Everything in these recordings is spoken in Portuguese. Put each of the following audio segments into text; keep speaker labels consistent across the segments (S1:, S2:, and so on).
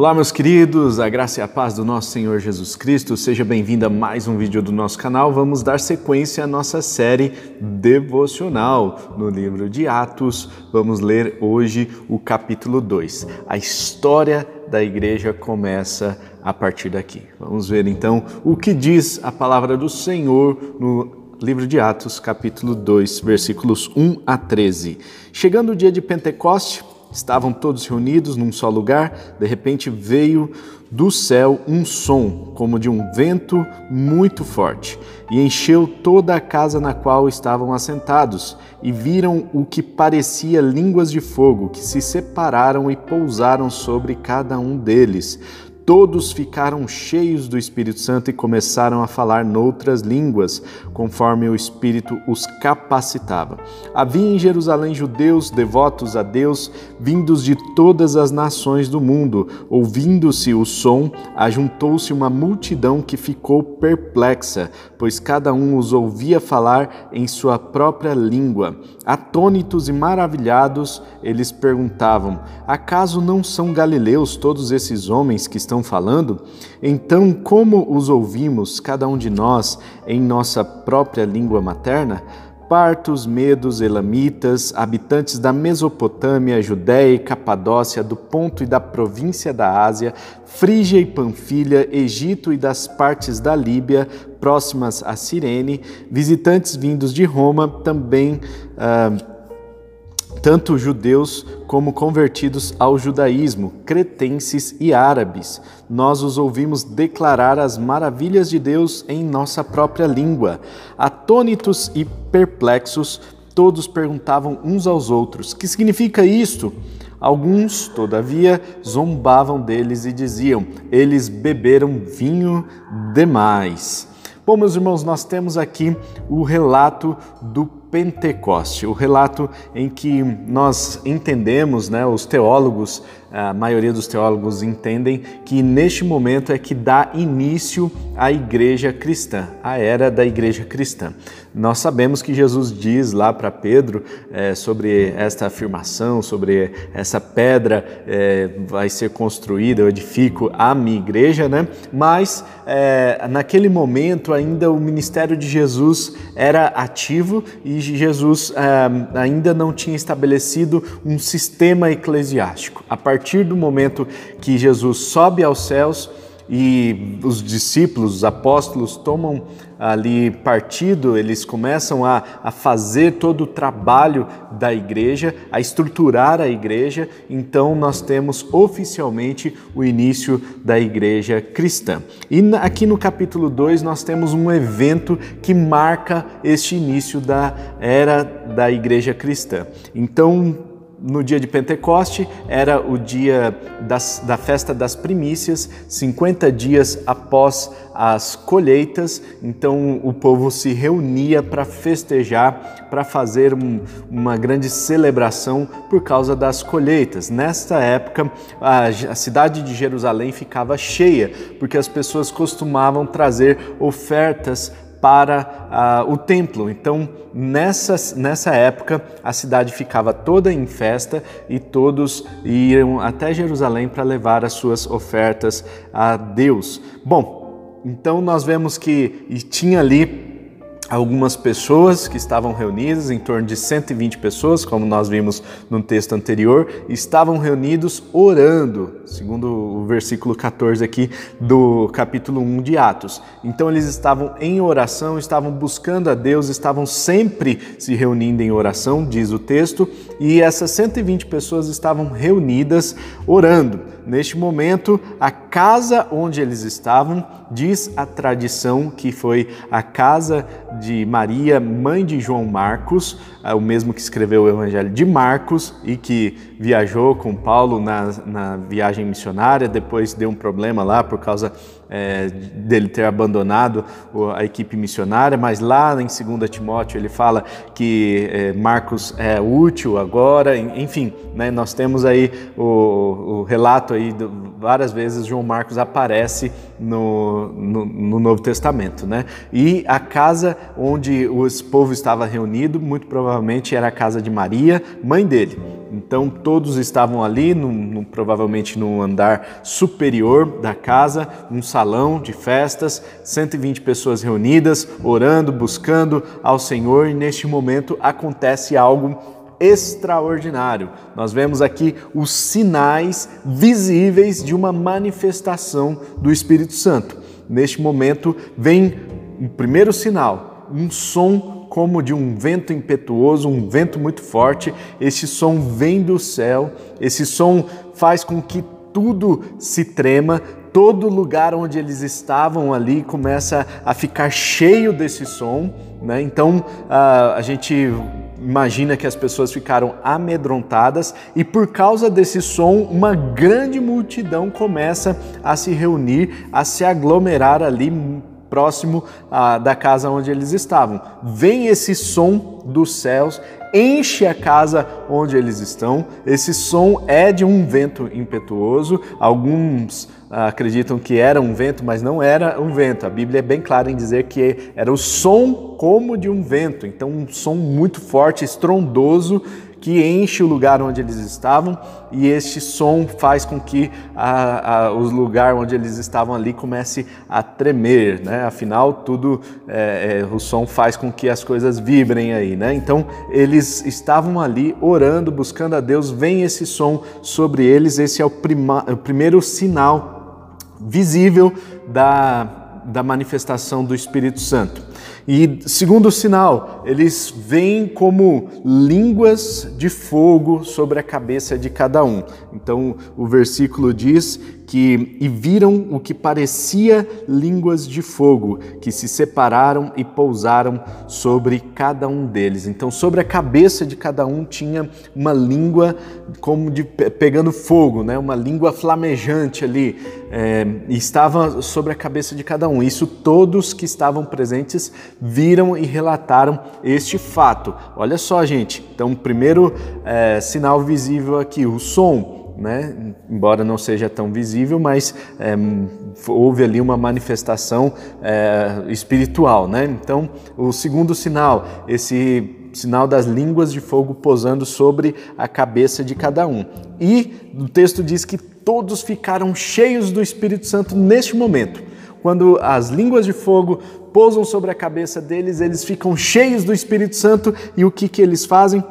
S1: Olá, meus queridos, a graça e a paz do nosso Senhor Jesus Cristo. Seja bem-vindo a mais um vídeo do nosso canal. Vamos dar sequência à nossa série devocional no livro de Atos. Vamos ler hoje o capítulo 2. A história da igreja começa a partir daqui. Vamos ver então o que diz a palavra do Senhor no livro de Atos, capítulo 2, versículos 1 a 13. Chegando o dia de Pentecoste, Estavam todos reunidos num só lugar, de repente veio do céu um som, como de um vento muito forte, e encheu toda a casa na qual estavam assentados, e viram o que parecia línguas de fogo, que se separaram e pousaram sobre cada um deles. Todos ficaram cheios do Espírito Santo e começaram a falar noutras línguas, conforme o Espírito os capacitava. Havia em Jerusalém judeus devotos a Deus, vindos de todas as nações do mundo. Ouvindo-se o som, ajuntou-se uma multidão que ficou perplexa, pois cada um os ouvia falar em sua própria língua. Atônitos e maravilhados, eles perguntavam: Acaso não são galileus todos esses homens que estão falando? Então, como os ouvimos, cada um de nós, em nossa própria língua materna? partos, medos, elamitas, habitantes da Mesopotâmia, Judéia e Capadócia, do Ponto e da província da Ásia, Frígia e Panfilha, Egito e das partes da Líbia, próximas a Cirene, visitantes vindos de Roma, também. Uh, tanto judeus como convertidos ao judaísmo, cretenses e árabes. Nós os ouvimos declarar as maravilhas de Deus em nossa própria língua. Atônitos e perplexos, todos perguntavam uns aos outros: Que significa isto? Alguns, todavia, zombavam deles e diziam: Eles beberam vinho demais. Bom, meus irmãos, nós temos aqui o relato do Pentecoste, o relato em que nós entendemos, né, os teólogos, a maioria dos teólogos entendem que neste momento é que dá início à igreja cristã, a era da igreja cristã. Nós sabemos que Jesus diz lá para Pedro é, sobre esta afirmação, sobre essa pedra é, vai ser construída, eu edifico a minha igreja, né? Mas é, naquele momento ainda o ministério de Jesus era ativo e Jesus eh, ainda não tinha estabelecido um sistema eclesiástico. A partir do momento que Jesus sobe aos céus, e os discípulos, os apóstolos, tomam ali partido, eles começam a, a fazer todo o trabalho da igreja, a estruturar a igreja, então nós temos oficialmente o início da igreja cristã. E aqui no capítulo 2 nós temos um evento que marca este início da era da igreja cristã. Então, no dia de Pentecoste, era o dia das, da festa das primícias, 50 dias após as colheitas, então o povo se reunia para festejar, para fazer um, uma grande celebração por causa das colheitas. Nesta época, a, a cidade de Jerusalém ficava cheia, porque as pessoas costumavam trazer ofertas para uh, o templo. Então, nessa, nessa época, a cidade ficava toda em festa e todos iam até Jerusalém para levar as suas ofertas a Deus. Bom, então nós vemos que tinha ali algumas pessoas que estavam reunidas, em torno de 120 pessoas, como nós vimos no texto anterior, estavam reunidos orando, segundo o versículo 14 aqui do capítulo 1 de Atos. Então eles estavam em oração, estavam buscando a Deus, estavam sempre se reunindo em oração, diz o texto, e essas 120 pessoas estavam reunidas orando. Neste momento, a casa onde eles estavam, diz a tradição que foi a casa de Maria, mãe de João Marcos, o mesmo que escreveu o Evangelho de Marcos e que viajou com Paulo na, na viagem missionária, depois deu um problema lá por causa é, dele ter abandonado a equipe missionária, mas lá em 2 Timóteo ele fala que é, Marcos é útil agora, enfim, né, nós temos aí o, o relato aí, do, várias vezes João Marcos aparece no, no, no Novo Testamento, né? E a casa onde o povo estava reunido, muito provavelmente era a casa de Maria, mãe dele. Então todos estavam ali, no, no, provavelmente no andar superior da casa, um salão de festas, 120 pessoas reunidas, orando, buscando ao Senhor, e neste momento acontece algo extraordinário. Nós vemos aqui os sinais visíveis de uma manifestação do Espírito Santo. Neste momento vem o primeiro sinal, um som como de um vento impetuoso, um vento muito forte. Esse som vem do céu, esse som faz com que tudo se trema, todo lugar onde eles estavam ali começa a ficar cheio desse som. Né? Então a gente imagina que as pessoas ficaram amedrontadas e por causa desse som, uma grande multidão começa a se reunir, a se aglomerar ali próximo ah, da casa onde eles estavam. Vem esse som dos céus, enche a casa onde eles estão. Esse som é de um vento impetuoso. Alguns ah, acreditam que era um vento, mas não era um vento. A Bíblia é bem clara em dizer que era o som como de um vento. Então, um som muito forte, estrondoso que enche o lugar onde eles estavam e este som faz com que a, a, o lugar onde eles estavam ali comece a tremer, né? Afinal, tudo é, é, o som faz com que as coisas vibrem aí, né? Então eles estavam ali orando, buscando a Deus. Vem esse som sobre eles. Esse é o, prima, o primeiro sinal visível da, da manifestação do Espírito Santo. E segundo sinal, eles vêm como línguas de fogo sobre a cabeça de cada um. Então o versículo diz que e viram o que parecia línguas de fogo, que se separaram e pousaram sobre cada um deles. Então, sobre a cabeça de cada um tinha uma língua como de pegando fogo, né? Uma língua flamejante ali, é, estava sobre a cabeça de cada um. Isso todos que estavam presentes viram e relataram este fato. Olha só, gente. Então, primeiro é, sinal visível aqui, o som né? embora não seja tão visível, mas é, houve ali uma manifestação é, espiritual. Né? Então, o segundo sinal, esse sinal das línguas de fogo posando sobre a cabeça de cada um. E o texto diz que todos ficaram cheios do Espírito Santo neste momento. Quando as línguas de fogo pousam sobre a cabeça deles, eles ficam cheios do Espírito Santo e o que, que eles fazem?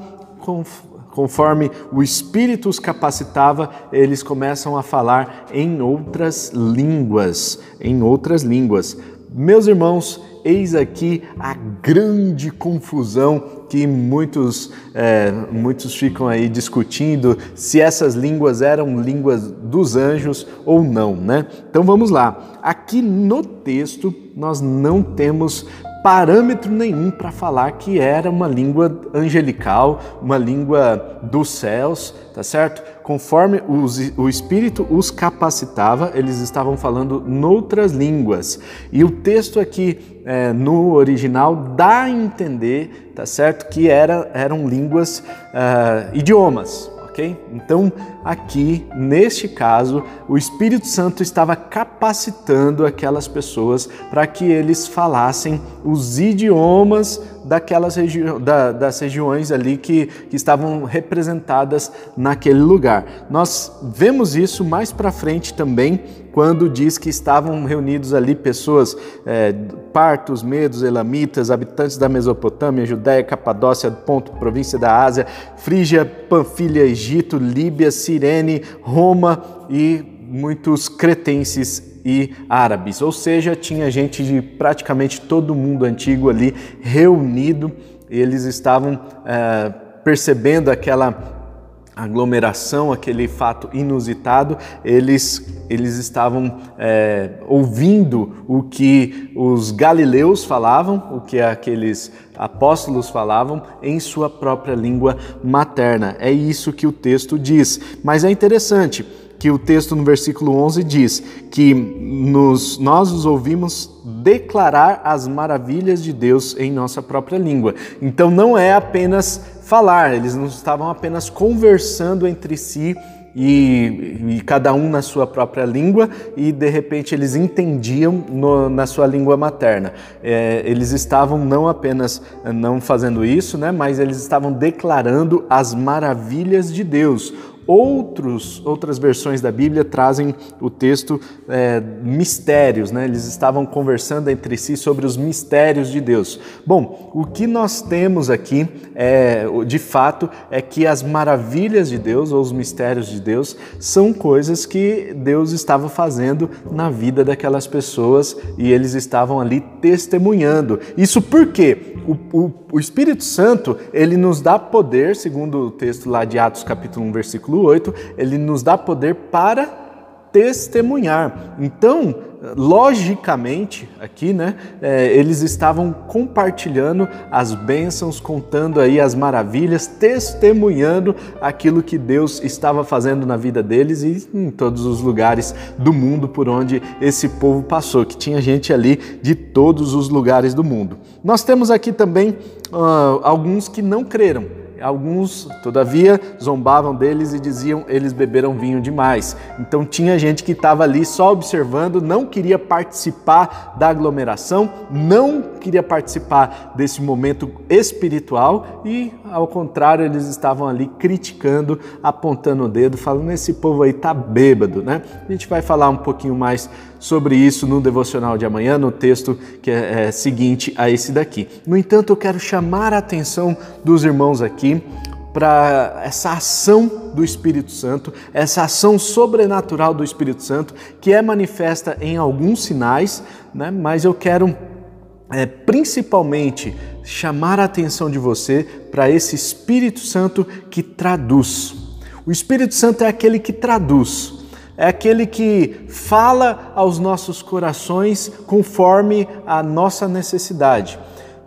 S1: Conforme o Espírito os capacitava, eles começam a falar em outras línguas, em outras línguas. Meus irmãos, eis aqui a grande confusão que muitos, é, muitos ficam aí discutindo se essas línguas eram línguas dos anjos ou não, né? Então vamos lá. Aqui no texto nós não temos parâmetro nenhum para falar que era uma língua angelical, uma língua dos céus, tá certo? Conforme os, o Espírito os capacitava, eles estavam falando noutras línguas. E o texto aqui é, no original dá a entender, tá certo, que era, eram línguas, uh, idiomas, então, aqui, neste caso, o Espírito Santo estava capacitando aquelas pessoas para que eles falassem os idiomas daquelas regi da, das regiões ali que, que estavam representadas naquele lugar. Nós vemos isso mais para frente também, quando diz que estavam reunidos ali pessoas, é, partos, medos, elamitas, habitantes da Mesopotâmia, Judéia, Capadócia, Ponto, província da Ásia, Frígia, Panfilha, Egito, Líbia, Cirene, Roma e muitos cretenses e árabes, ou seja, tinha gente de praticamente todo o mundo antigo ali reunido, eles estavam é, percebendo aquela aglomeração, aquele fato inusitado, eles, eles estavam é, ouvindo o que os galileus falavam, o que aqueles apóstolos falavam em sua própria língua materna. É isso que o texto diz. Mas é interessante que o texto no versículo 11 diz que nos, nós os ouvimos declarar as maravilhas de Deus em nossa própria língua. Então não é apenas falar, eles não estavam apenas conversando entre si e, e, cada um na sua própria língua e de repente eles entendiam no, na sua língua materna. É, eles estavam não apenas não fazendo isso, né, mas eles estavam declarando as maravilhas de Deus, Outros, outras versões da Bíblia trazem o texto é, mistérios, né? eles estavam conversando entre si sobre os mistérios de Deus. Bom, o que nós temos aqui, é, de fato, é que as maravilhas de Deus, ou os mistérios de Deus, são coisas que Deus estava fazendo na vida daquelas pessoas e eles estavam ali testemunhando. Isso porque o, o, o Espírito Santo, ele nos dá poder, segundo o texto lá de Atos capítulo 1, versículo 8, ele nos dá poder para testemunhar. Então, logicamente, aqui, né, é, eles estavam compartilhando as bênçãos, contando aí as maravilhas, testemunhando aquilo que Deus estava fazendo na vida deles e em todos os lugares do mundo por onde esse povo passou, que tinha gente ali de todos os lugares do mundo. Nós temos aqui também uh, alguns que não creram. Alguns, todavia, zombavam deles e diziam eles beberam vinho demais. Então tinha gente que estava ali só observando, não queria participar da aglomeração, não queria participar desse momento espiritual e, ao contrário, eles estavam ali criticando, apontando o dedo, falando: esse povo aí tá bêbado, né? A gente vai falar um pouquinho mais sobre isso no devocional de amanhã, no texto que é, é seguinte a esse daqui. No entanto, eu quero chamar a atenção dos irmãos aqui para essa ação do Espírito Santo, essa ação sobrenatural do Espírito Santo, que é manifesta em alguns sinais, né? mas eu quero é, principalmente chamar a atenção de você para esse Espírito Santo que traduz. O Espírito Santo é aquele que traduz é aquele que fala aos nossos corações conforme a nossa necessidade.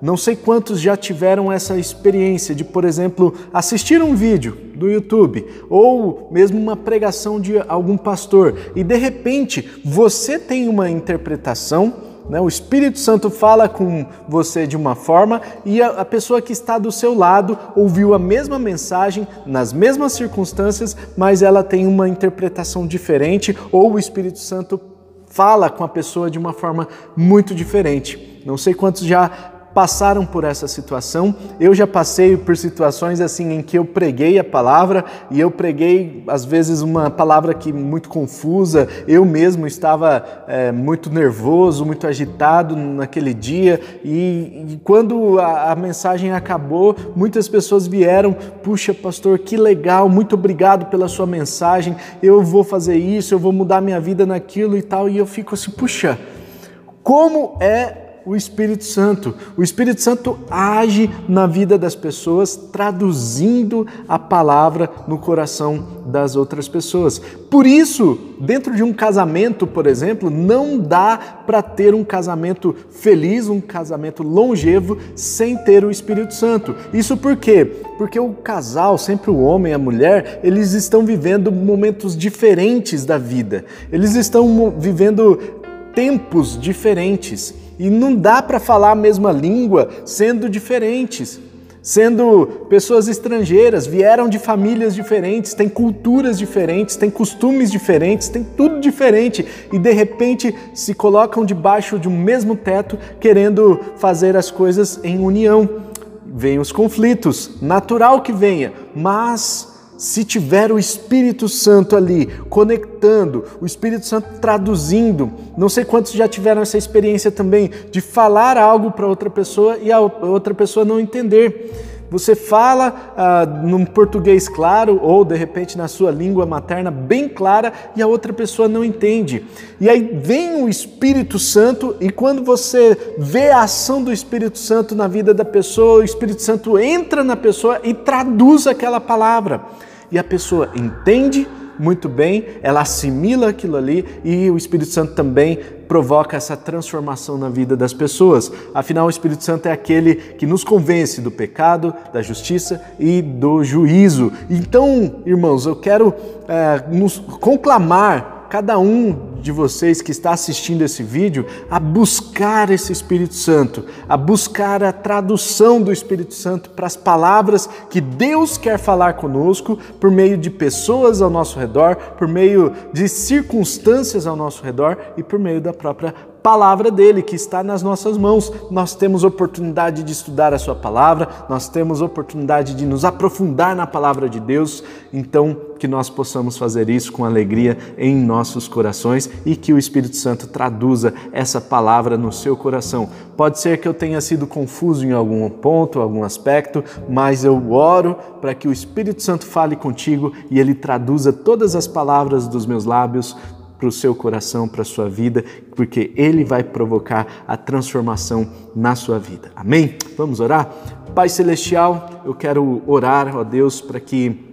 S1: Não sei quantos já tiveram essa experiência de, por exemplo, assistir um vídeo do YouTube ou mesmo uma pregação de algum pastor e de repente você tem uma interpretação né? O Espírito Santo fala com você de uma forma e a, a pessoa que está do seu lado ouviu a mesma mensagem nas mesmas circunstâncias, mas ela tem uma interpretação diferente ou o Espírito Santo fala com a pessoa de uma forma muito diferente. Não sei quantos já passaram por essa situação. Eu já passei por situações assim em que eu preguei a palavra e eu preguei às vezes uma palavra que muito confusa. Eu mesmo estava é, muito nervoso, muito agitado naquele dia e, e quando a, a, mensagem acabou, muitas pessoas vieram: puxa, pastor, que legal! Muito obrigado pela sua mensagem. Eu vou fazer isso, eu vou mudar minha vida naquilo e tal. E eu fico assim, puxa. Como é o Espírito Santo. O Espírito Santo age na vida das pessoas, traduzindo a palavra no coração das outras pessoas. Por isso, dentro de um casamento, por exemplo, não dá para ter um casamento feliz, um casamento longevo, sem ter o Espírito Santo. Isso por quê? Porque o casal, sempre o homem e a mulher, eles estão vivendo momentos diferentes da vida. Eles estão vivendo tempos diferentes. E não dá para falar a mesma língua sendo diferentes, sendo pessoas estrangeiras, vieram de famílias diferentes, têm culturas diferentes, têm costumes diferentes, têm tudo diferente e de repente se colocam debaixo de um mesmo teto querendo fazer as coisas em união. Vêm os conflitos, natural que venha, mas se tiver o Espírito Santo ali conectando, o Espírito Santo traduzindo, não sei quantos já tiveram essa experiência também de falar algo para outra pessoa e a outra pessoa não entender. Você fala ah, num português claro ou de repente na sua língua materna bem clara e a outra pessoa não entende. E aí vem o Espírito Santo e quando você vê a ação do Espírito Santo na vida da pessoa, o Espírito Santo entra na pessoa e traduz aquela palavra e a pessoa entende muito bem, ela assimila aquilo ali e o Espírito Santo também provoca essa transformação na vida das pessoas. Afinal, o Espírito Santo é aquele que nos convence do pecado, da justiça e do juízo. Então, irmãos, eu quero é, nos conclamar cada um de vocês que está assistindo esse vídeo a buscar esse Espírito Santo, a buscar a tradução do Espírito Santo para as palavras que Deus quer falar conosco por meio de pessoas ao nosso redor, por meio de circunstâncias ao nosso redor e por meio da própria palavra dele que está nas nossas mãos. Nós temos oportunidade de estudar a sua palavra, nós temos oportunidade de nos aprofundar na palavra de Deus, então que nós possamos fazer isso com alegria em nossos corações e que o Espírito Santo traduza essa palavra no seu coração. Pode ser que eu tenha sido confuso em algum ponto, algum aspecto, mas eu oro para que o Espírito Santo fale contigo e ele traduza todas as palavras dos meus lábios para o seu coração, para a sua vida, porque Ele vai provocar a transformação na sua vida. Amém? Vamos orar? Pai Celestial, eu quero orar, ó Deus, para que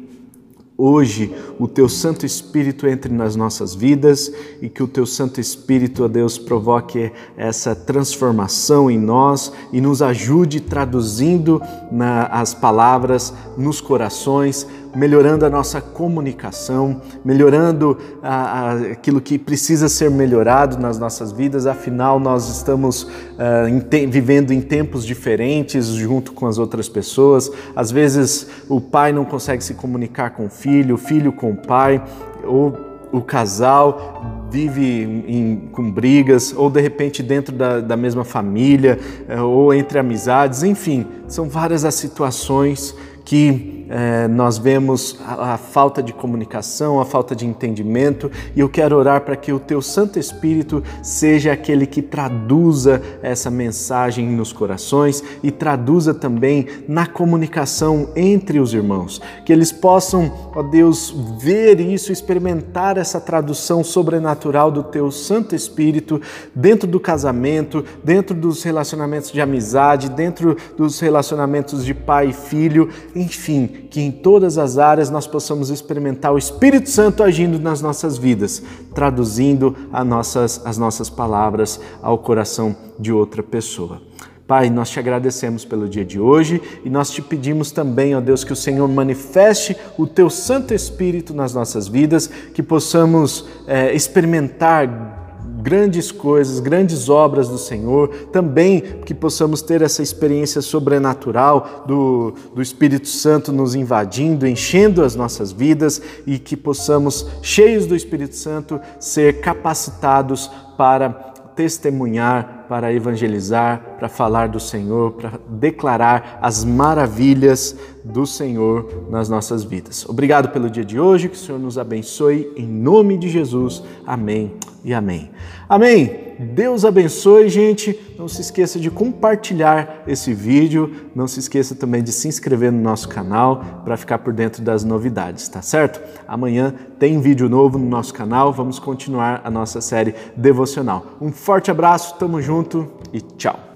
S1: hoje o teu Santo Espírito entre nas nossas vidas e que o teu Santo Espírito, ó Deus, provoque essa transformação em nós e nos ajude traduzindo na, as palavras nos corações, melhorando a nossa comunicação, melhorando a, a, aquilo que precisa ser melhorado nas nossas vidas, afinal, nós estamos uh, em te, vivendo em tempos diferentes junto com as outras pessoas. Às vezes, o pai não consegue se comunicar com o filho, o filho com o pai, ou o casal vive em, com brigas, ou de repente dentro da, da mesma família, eh, ou entre amizades, enfim, são várias as situações que é, nós vemos a, a, falta de comunicação, a falta de entendimento, e eu quero orar para que o Teu Santo Espírito seja aquele que traduza essa mensagem nos corações e traduza também na comunicação entre os irmãos, que eles possam, ó Deus, ver isso, experimentar essa tradução sobrenatural do Teu Santo Espírito dentro do casamento, dentro dos relacionamentos de amizade, dentro dos relacionamentos de pai e filho enfim, que em todas as áreas nós possamos experimentar o Espírito Santo agindo nas nossas vidas, traduzindo as nossas, as nossas palavras ao coração de outra pessoa. Pai, nós te agradecemos pelo dia de hoje e nós te pedimos também, ó Deus, que o Senhor manifeste o teu Santo Espírito nas nossas vidas, que possamos é, experimentar grandes coisas, grandes obras do Senhor, também que possamos ter essa experiência sobrenatural do, do Espírito Santo nos invadindo, enchendo as nossas vidas e que possamos, cheios do Espírito Santo, ser capacitados para testemunhar para evangelizar, para falar do Senhor, para declarar as maravilhas do Senhor nas nossas vidas. Obrigado pelo dia de hoje, que o Senhor nos abençoe em nome de Jesus. Amém e amém. Amém. Deus abençoe, gente. Não se esqueça de compartilhar esse vídeo. Não se esqueça também de se inscrever no nosso canal para ficar por dentro das novidades, tá certo? Amanhã tem vídeo novo no nosso canal. Vamos continuar a nossa série devocional. Um forte abraço, tamo junto e tchau!